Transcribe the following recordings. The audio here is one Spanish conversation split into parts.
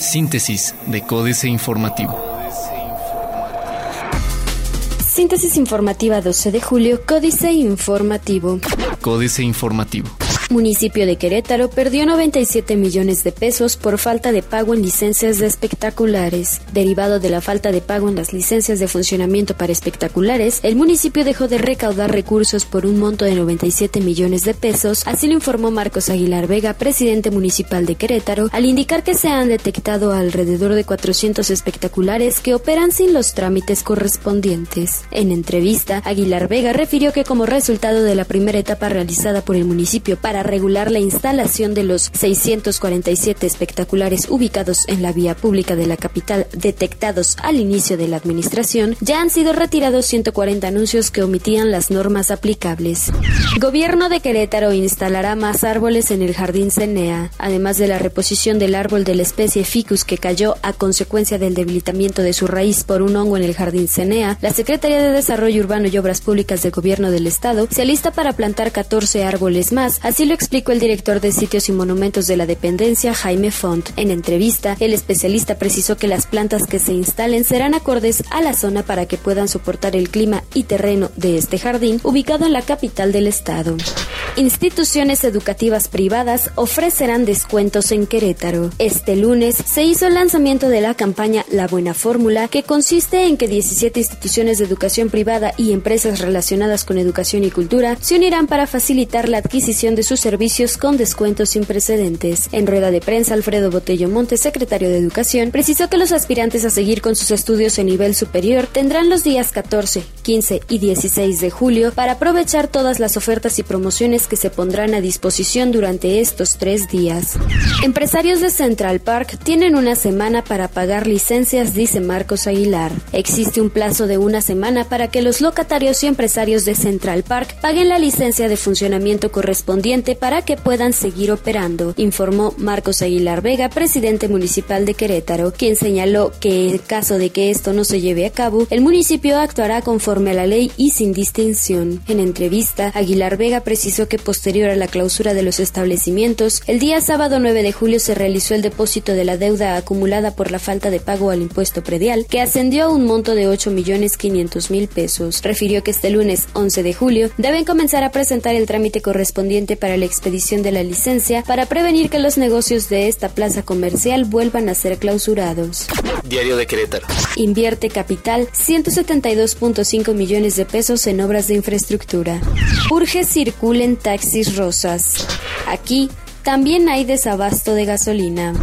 Síntesis de Códice Informativo. Síntesis informativa 12 de julio, Códice Informativo. Códice Informativo. Municipio de Querétaro perdió 97 millones de pesos por falta de pago en licencias de espectaculares. Derivado de la falta de pago en las licencias de funcionamiento para espectaculares, el municipio dejó de recaudar recursos por un monto de 97 millones de pesos, así lo informó Marcos Aguilar Vega, presidente municipal de Querétaro, al indicar que se han detectado alrededor de 400 espectaculares que operan sin los trámites correspondientes. En entrevista, Aguilar Vega refirió que como resultado de la primera etapa realizada por el municipio para regular la instalación de los 647 espectaculares ubicados en la vía pública de la capital detectados al inicio de la administración, ya han sido retirados 140 anuncios que omitían las normas aplicables. Gobierno de Querétaro instalará más árboles en el jardín Cenea, además de la reposición del árbol de la especie Ficus que cayó a consecuencia del debilitamiento de su raíz por un hongo en el jardín Cenea, la Secretaría de Desarrollo Urbano y Obras Públicas del Gobierno del Estado se alista para plantar 14 árboles más, así lo explicó el director de sitios y monumentos de la dependencia, Jaime Font. En entrevista, el especialista precisó que las plantas que se instalen serán acordes a la zona para que puedan soportar el clima y terreno de este jardín, ubicado en la capital del estado. Instituciones educativas privadas ofrecerán descuentos en Querétaro. Este lunes se hizo el lanzamiento de la campaña La Buena Fórmula, que consiste en que 17 instituciones de educación privada y empresas relacionadas con educación y cultura se unirán para facilitar la adquisición de sus servicios con descuentos sin precedentes. En rueda de prensa, Alfredo Botello Montes, secretario de Educación, precisó que los aspirantes a seguir con sus estudios en nivel superior tendrán los días 14, 15 y 16 de julio para aprovechar todas las ofertas y promociones que se pondrán a disposición durante estos tres días. Empresarios de Central Park tienen una semana para pagar licencias, dice Marcos Aguilar. Existe un plazo de una semana para que los locatarios y empresarios de Central Park paguen la licencia de funcionamiento correspondiente para que puedan seguir operando, informó Marcos Aguilar Vega, presidente municipal de Querétaro, quien señaló que en caso de que esto no se lleve a cabo, el municipio actuará conforme a la ley y sin distinción. En entrevista, Aguilar Vega precisó que posterior a la clausura de los establecimientos, el día sábado 9 de julio se realizó el depósito de la deuda acumulada por la falta de pago al impuesto predial, que ascendió a un monto de 8 millones 500 mil pesos. Refirió que este lunes 11 de julio deben comenzar a presentar el trámite correspondiente para la expedición de la licencia para prevenir que los negocios de esta plaza comercial vuelvan a ser clausurados. Diario de Querétaro. Invierte capital 172.5 millones de pesos en obras de infraestructura. Urge circulen taxis rosas. Aquí también hay desabasto de gasolina.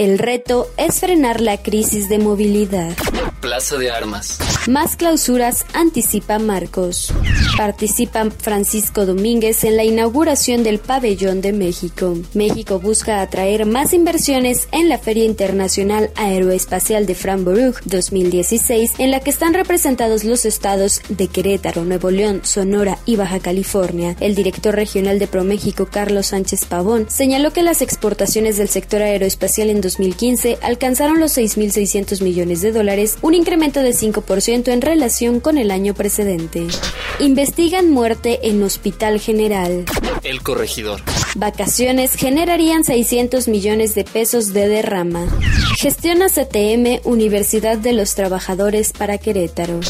El reto es frenar la crisis de movilidad. Plaza de Armas. Más clausuras anticipa Marcos. Participa Francisco Domínguez en la inauguración del Pabellón de México. México busca atraer más inversiones en la Feria Internacional Aeroespacial de Framburg 2016, en la que están representados los estados de Querétaro, Nuevo León, Sonora y Baja California. El director regional de ProMéxico, Carlos Sánchez Pavón, señaló que las exportaciones del sector aeroespacial en 2015 alcanzaron los 6.600 millones de dólares, un incremento de 5% en relación con el año precedente. Investigan muerte en Hospital General. El corregidor. Vacaciones generarían 600 millones de pesos de derrama. Gestiona CTM Universidad de los Trabajadores para Querétaro.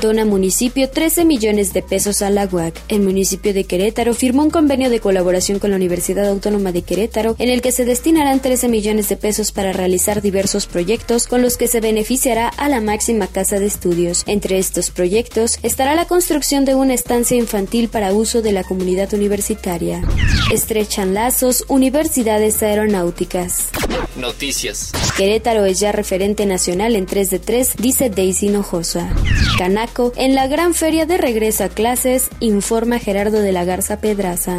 Dona municipio 13 millones de pesos a la UAC. El municipio de Querétaro firmó un convenio de colaboración con la Universidad Autónoma de Querétaro en el que se destinarán 13 millones de pesos para realizar diversos proyectos con los que se beneficiará a la máxima casa de estudios. Entre estos proyectos estará la construcción de una estancia infantil para uso de la comunidad universitaria. Estrechan lazos universidades aeronáuticas. Noticias. Querétaro es ya referente nacional en 3 de 3, dice Daisy Nojosa. Canaco, en la gran feria de regreso a clases, informa Gerardo de la Garza Pedraza.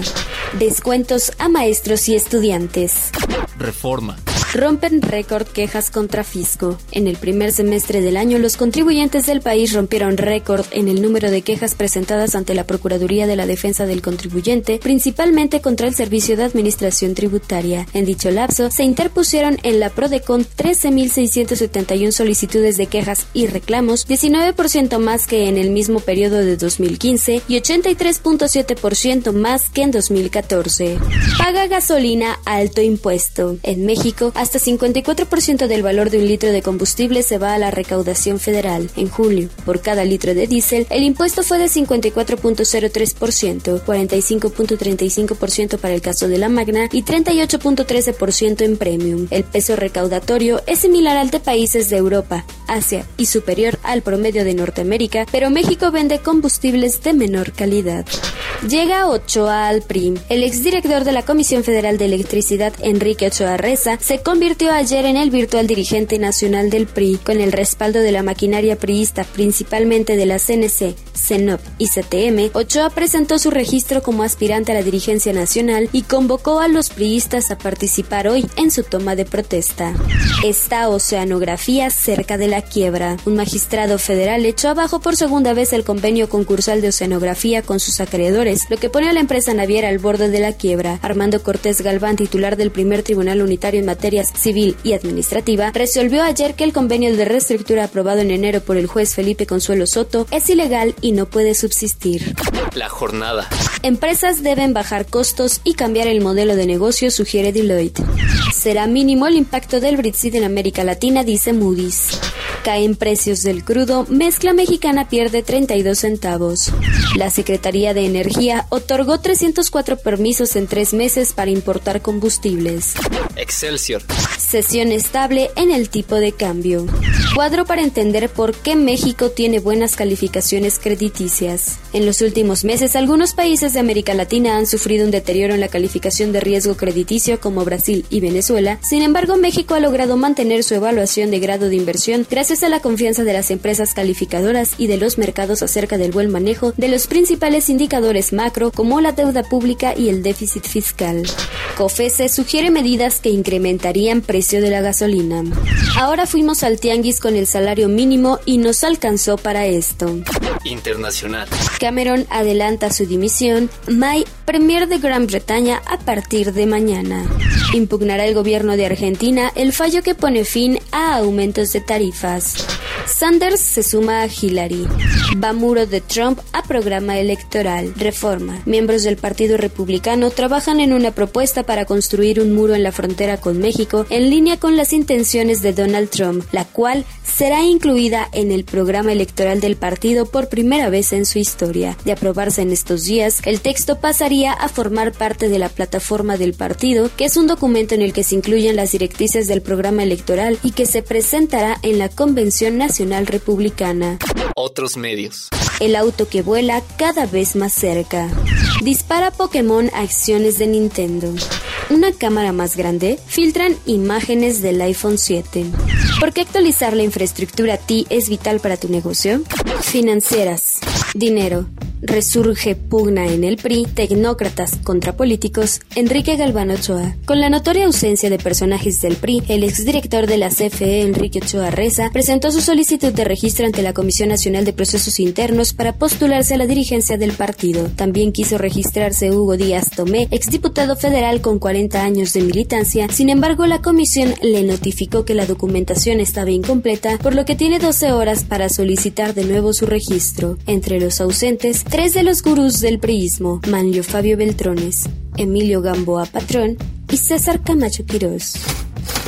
Descuentos a maestros y estudiantes. Reforma. Rompen récord quejas contra fisco. En el primer semestre del año, los contribuyentes del país rompieron récord en el número de quejas presentadas ante la Procuraduría de la Defensa del Contribuyente, principalmente contra el Servicio de Administración Tributaria. En dicho lapso, se interpusieron en la PRODECON 13.671 solicitudes de quejas y reclamos, 19% más que en el mismo periodo de 2015 y 83.7% más que en 2014. Paga gasolina alto impuesto. En México, Hasta 54% del valor de un litro de combustible se va a la recaudación federal. En julio, por cada litro de diésel, el impuesto fue de 54.03%, 45.35% para el caso de la Magna y 38.13% en Premium. El peso recaudatorio es similar al de países de Europa, Asia y superior al promedio de Norteamérica, pero México vende combustibles de menor calidad. Llega Ochoa al PRI. El exdirector de la Comisión Federal de Electricidad, Enrique Ochoa Reza, se convirtió ayer en el virtual dirigente nacional del PRI, con el respaldo de la maquinaria priista, principalmente de la CNC, CENOP y CTM. Ochoa presentó su registro como aspirante a la dirigencia nacional y convocó a los priistas a participar hoy en su toma de protesta. Esta oceanografía cerca de la quiebra. Un magistrado federal echó abajo por segunda vez el convenio concursal de oceanografía con sus acreedores, lo que pone a la empresa naviera al borde de la quiebra. Armando Cortés Galván, titular del primer tribunal unitario en materias civil y administrativa, resolvió ayer que el convenio de reestructura aprobado en enero por el juez Felipe Consuelo Soto es ilegal y no puede subsistir. La jornada. Empresas deben bajar costos y cambiar el modelo de negocio, sugiere Deloitte. Será mínimo el impacto del Brexit en América Latina, dice Moody's. Caen precios del crudo, mezcla mexicana pierde 32 centavos. La Secretaría de Energía otorgó 304 permisos en tres meses para importar combustibles. Excelsior. Sesión estable en el tipo de cambio. Cuadro para entender por qué México tiene buenas calificaciones crediticias. En los últimos meses, algunos países de América Latina han sufrido un deterioro en la calificación de riesgo crediticio como Brasil y Venezuela. Sin embargo, México ha logrado mantener su evaluación de grado de inversión gracias a la confianza de las empresas calificadoras y de los mercados acerca del buen manejo de los principales indicadores macro como la deuda pública y el déficit fiscal. COFESE sugiere medidas que incrementarían precio de la gasolina. Ahora fuimos al tianguis con el salario mínimo y nos alcanzó para esto. Internacional. Cameron adelanta su dimisión. May, Premier de Gran Bretaña a partir de mañana. Impugnará el gobierno de Argentina el fallo que pone fin a aumentos de tarifas. Sanders se suma a Hillary. Va muro de Trump a programa electoral. Reforma. Miembros del Partido Republicano trabajan en una propuesta para construir un muro en la frontera con México en línea con las intenciones de Donald Trump, la cual será incluida en el programa electoral del partido por primera vez en su historia. De aprobarse en estos días, el texto pasaría a formar parte de la plataforma del partido, que es un documento en el que se incluyen las directrices del programa electoral y que se presentará en la Convención Nacional Republicana. Otros medios. El auto que vuela cada vez más cerca. Dispara Pokémon a acciones de Nintendo. Una cámara más grande filtran imágenes del iPhone 7. ¿Por qué actualizar la infraestructura TI es vital para tu negocio? Financieras. Dinero. Resurge pugna en el PRI, tecnócratas contra políticos, Enrique Galván Ochoa. Con la notoria ausencia de personajes del PRI, el exdirector de la CFE, Enrique Ochoa Reza, presentó su solicitud de registro ante la Comisión Nacional de Procesos Internos para postularse a la dirigencia del partido. También quiso registrarse Hugo Díaz Tomé, exdiputado federal con 40 años de militancia. Sin embargo, la comisión le notificó que la documentación estaba incompleta, por lo que tiene 12 horas para solicitar de nuevo su registro. Entre los ausentes, tres de los gurús del priismo, Manlio Fabio Beltrones, Emilio Gamboa Patrón y César Camacho Quirós.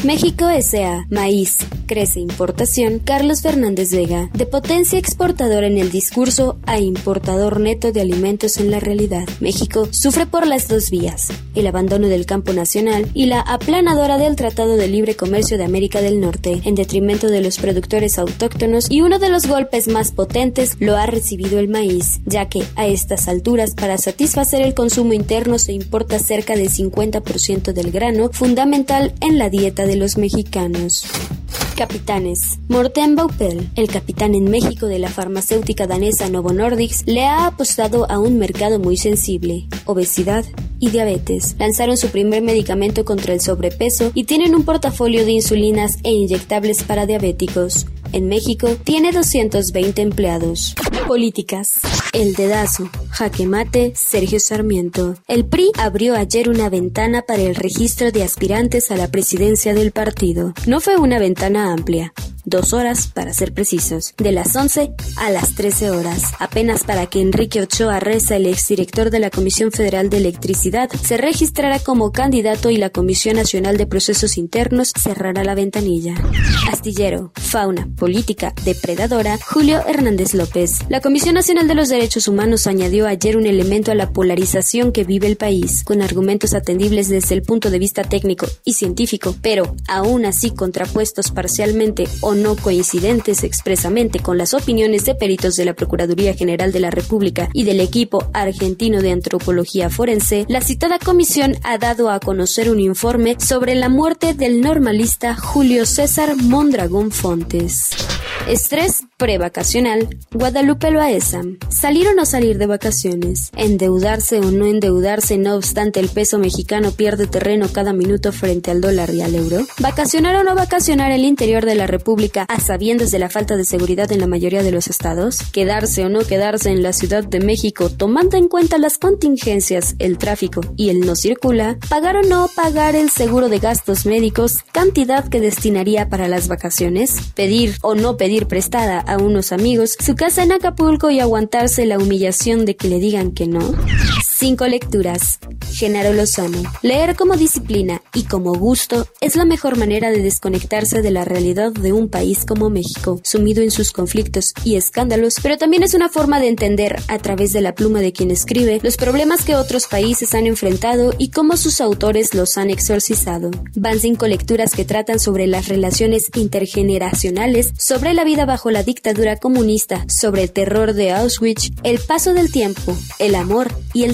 México S.A. Maíz. Crece importación. Carlos Fernández Vega. De potencia exportadora en el discurso a importador neto de alimentos en la realidad. México sufre por las dos vías. El abandono del campo nacional y la aplanadora del Tratado de Libre Comercio de América del Norte, en detrimento de los productores autóctonos y uno de los golpes más potentes lo ha recibido el maíz, ya que a estas alturas para satisfacer el consumo interno se importa cerca del 50% del grano, fundamental en la dieta de los mexicanos. Capitanes. Morten Baupel, el capitán en México de la farmacéutica danesa Novo Nordisk, le ha apostado a un mercado muy sensible, obesidad y diabetes. Lanzaron su primer medicamento contra el sobrepeso y tienen un portafolio de insulinas e inyectables para diabéticos. En México tiene 220 empleados. Políticas. El dedazo. Jaque mate. Sergio Sarmiento. El PRI abrió ayer una ventana para el registro de aspirantes a la presidencia del partido. No fue una ventana amplia dos horas para ser precisos, de las 11 a las 13 horas, apenas para que Enrique Ochoa Reza, el exdirector de la Comisión Federal de Electricidad, se registrara como candidato y la Comisión Nacional de Procesos Internos cerrará la ventanilla. Astillero, fauna, política, depredadora, Julio Hernández López. La Comisión Nacional de los Derechos Humanos añadió ayer un elemento a la polarización que vive el país, con argumentos atendibles desde el punto de vista técnico y científico, pero aún así contrapuestos parcialmente o no coincidentes expresamente con las opiniones de peritos de la Procuraduría General de la República y del equipo argentino de antropología forense, la citada comisión ha dado a conocer un informe sobre la muerte del normalista Julio César Mondragón Fontes. Estrés prevacacional, Guadalupe Loaesa. Salir o no salir de vacaciones, endeudarse o no endeudarse, no obstante el peso mexicano pierde terreno cada minuto frente al dólar y al euro. Vacacionar o no vacacionar el interior de la República a sabiendas de la falta de seguridad en la mayoría de los estados. Quedarse o no quedarse en la Ciudad de México tomando en cuenta las contingencias, el tráfico y el no circula. Pagar o no pagar el seguro de gastos médicos, cantidad que destinaría para las vacaciones. Pedir o no pedir prestada a unos amigos su casa en Acapulco y aguantarse la humillación de que le digan que no? Cinco lecturas. Genaro Lozano. Leer como disciplina y como gusto es la mejor manera de desconectarse de la realidad de un país como México, sumido en sus conflictos y escándalos, pero también es una forma de entender, a través de la pluma de quien escribe, los problemas que otros países han enfrentado y cómo sus autores los han exorcizado. Van cinco lecturas que tratan sobre las relaciones intergeneracionales, sobre la vida bajo la dictadura comunista, sobre el terror de Auschwitz, el paso del tiempo, el amor y el